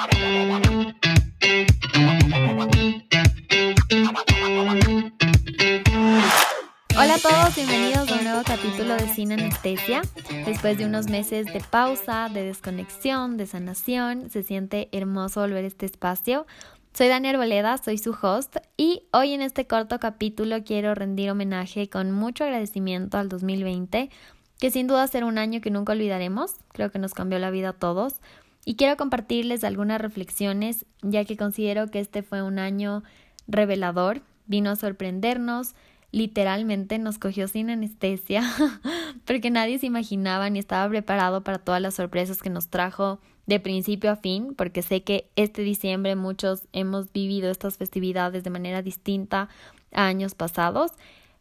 Hola a todos, bienvenidos a un nuevo capítulo de Cine Anestesia. Después de unos meses de pausa, de desconexión, de sanación, se siente hermoso volver a este espacio. Soy Daniel Boleda, soy su host y hoy en este corto capítulo quiero rendir homenaje con mucho agradecimiento al 2020, que sin duda será un año que nunca olvidaremos, creo que nos cambió la vida a todos, y quiero compartirles algunas reflexiones, ya que considero que este fue un año revelador, vino a sorprendernos, literalmente nos cogió sin anestesia, porque nadie se imaginaba ni estaba preparado para todas las sorpresas que nos trajo de principio a fin, porque sé que este diciembre muchos hemos vivido estas festividades de manera distinta a años pasados,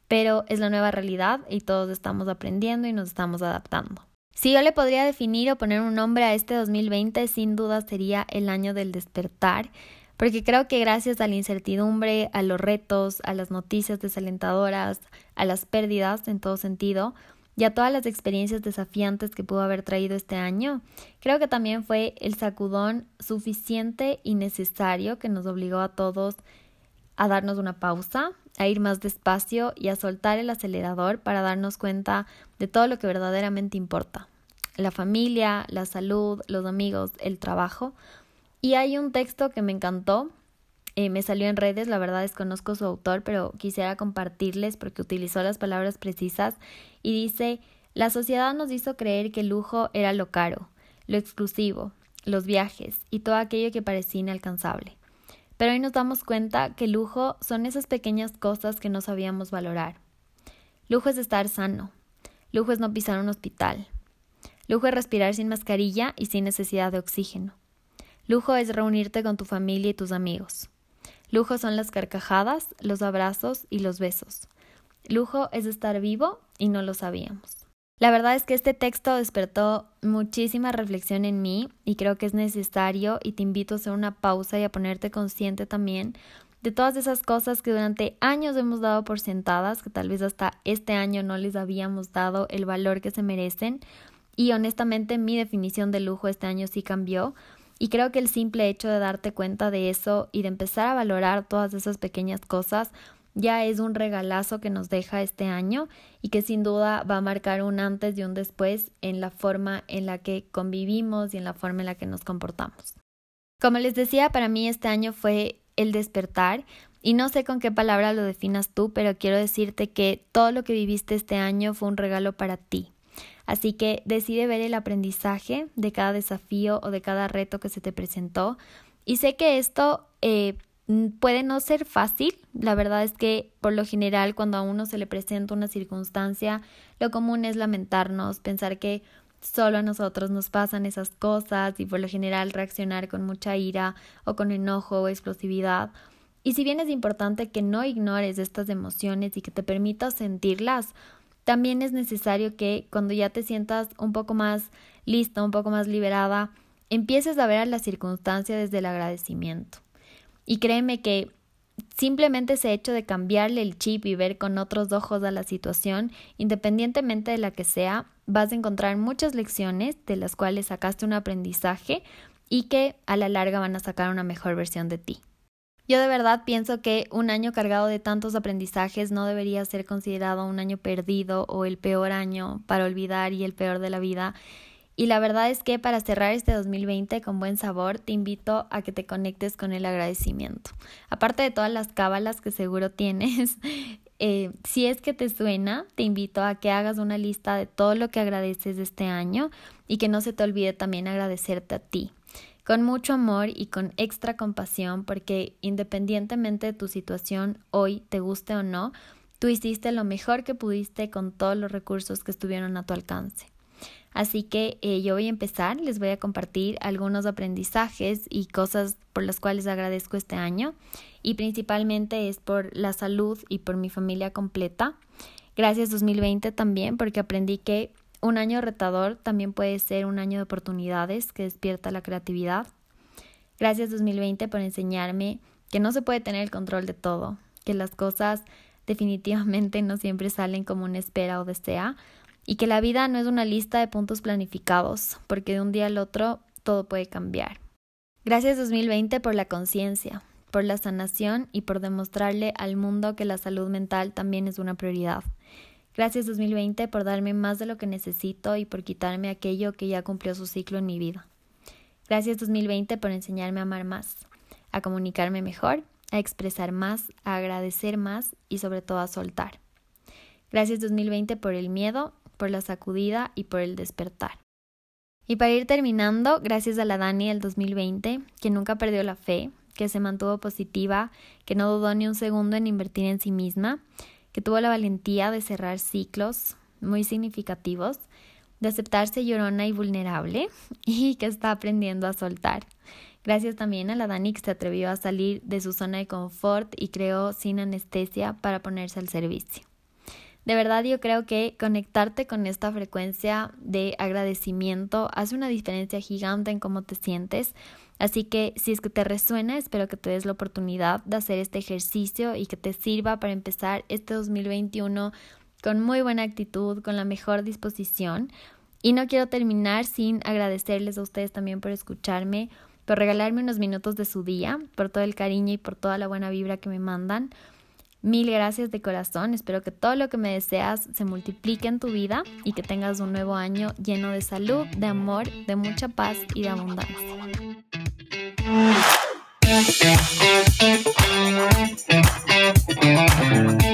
pero es la nueva realidad y todos estamos aprendiendo y nos estamos adaptando. Si yo le podría definir o poner un nombre a este 2020, sin duda sería el año del despertar, porque creo que gracias a la incertidumbre, a los retos, a las noticias desalentadoras, a las pérdidas en todo sentido, y a todas las experiencias desafiantes que pudo haber traído este año, creo que también fue el sacudón suficiente y necesario que nos obligó a todos a darnos una pausa, a ir más despacio y a soltar el acelerador para darnos cuenta de todo lo que verdaderamente importa. La familia, la salud, los amigos, el trabajo, y hay un texto que me encantó, eh, me salió en redes, la verdad desconozco su autor, pero quisiera compartirles porque utilizó las palabras precisas y dice, la sociedad nos hizo creer que el lujo era lo caro, lo exclusivo, los viajes y todo aquello que parecía inalcanzable. Pero hoy nos damos cuenta que lujo son esas pequeñas cosas que no sabíamos valorar. Lujo es estar sano, lujo es no pisar un hospital, lujo es respirar sin mascarilla y sin necesidad de oxígeno. Lujo es reunirte con tu familia y tus amigos. Lujo son las carcajadas, los abrazos y los besos. Lujo es estar vivo y no lo sabíamos. La verdad es que este texto despertó muchísima reflexión en mí y creo que es necesario y te invito a hacer una pausa y a ponerte consciente también de todas esas cosas que durante años hemos dado por sentadas, que tal vez hasta este año no les habíamos dado el valor que se merecen. Y honestamente mi definición de lujo este año sí cambió y creo que el simple hecho de darte cuenta de eso y de empezar a valorar todas esas pequeñas cosas ya es un regalazo que nos deja este año y que sin duda va a marcar un antes y un después en la forma en la que convivimos y en la forma en la que nos comportamos. Como les decía, para mí este año fue el despertar y no sé con qué palabra lo definas tú, pero quiero decirte que todo lo que viviste este año fue un regalo para ti. Así que decide ver el aprendizaje de cada desafío o de cada reto que se te presentó. Y sé que esto eh, puede no ser fácil. La verdad es que por lo general cuando a uno se le presenta una circunstancia, lo común es lamentarnos, pensar que solo a nosotros nos pasan esas cosas y por lo general reaccionar con mucha ira o con enojo o explosividad. Y si bien es importante que no ignores estas emociones y que te permitas sentirlas, también es necesario que cuando ya te sientas un poco más lista, un poco más liberada, empieces a ver a la circunstancia desde el agradecimiento. Y créeme que simplemente ese hecho de cambiarle el chip y ver con otros ojos a la situación, independientemente de la que sea, vas a encontrar muchas lecciones de las cuales sacaste un aprendizaje y que a la larga van a sacar una mejor versión de ti. Yo de verdad pienso que un año cargado de tantos aprendizajes no debería ser considerado un año perdido o el peor año para olvidar y el peor de la vida. Y la verdad es que para cerrar este 2020 con buen sabor, te invito a que te conectes con el agradecimiento. Aparte de todas las cábalas que seguro tienes, eh, si es que te suena, te invito a que hagas una lista de todo lo que agradeces de este año y que no se te olvide también agradecerte a ti con mucho amor y con extra compasión, porque independientemente de tu situación hoy, te guste o no, tú hiciste lo mejor que pudiste con todos los recursos que estuvieron a tu alcance. Así que eh, yo voy a empezar, les voy a compartir algunos aprendizajes y cosas por las cuales agradezco este año y principalmente es por la salud y por mi familia completa. Gracias 2020 también porque aprendí que un año retador también puede ser un año de oportunidades que despierta la creatividad. Gracias 2020 por enseñarme que no se puede tener el control de todo, que las cosas definitivamente no siempre salen como uno espera o desea y que la vida no es una lista de puntos planificados, porque de un día al otro todo puede cambiar. Gracias 2020 por la conciencia, por la sanación y por demostrarle al mundo que la salud mental también es una prioridad. Gracias 2020 por darme más de lo que necesito y por quitarme aquello que ya cumplió su ciclo en mi vida. Gracias 2020 por enseñarme a amar más, a comunicarme mejor, a expresar más, a agradecer más y sobre todo a soltar. Gracias 2020 por el miedo, por la sacudida y por el despertar. Y para ir terminando, gracias a la Dani del 2020, que nunca perdió la fe, que se mantuvo positiva, que no dudó ni un segundo en invertir en sí misma, que tuvo la valentía de cerrar ciclos muy significativos, de aceptarse llorona y vulnerable y que está aprendiendo a soltar. Gracias también a la Dani que se atrevió a salir de su zona de confort y creó sin anestesia para ponerse al servicio. De verdad yo creo que conectarte con esta frecuencia de agradecimiento hace una diferencia gigante en cómo te sientes. Así que si es que te resuena, espero que te des la oportunidad de hacer este ejercicio y que te sirva para empezar este 2021 con muy buena actitud, con la mejor disposición. Y no quiero terminar sin agradecerles a ustedes también por escucharme, por regalarme unos minutos de su día, por todo el cariño y por toda la buena vibra que me mandan. Mil gracias de corazón. Espero que todo lo que me deseas se multiplique en tu vida y que tengas un nuevo año lleno de salud, de amor, de mucha paz y de abundancia. Thank you.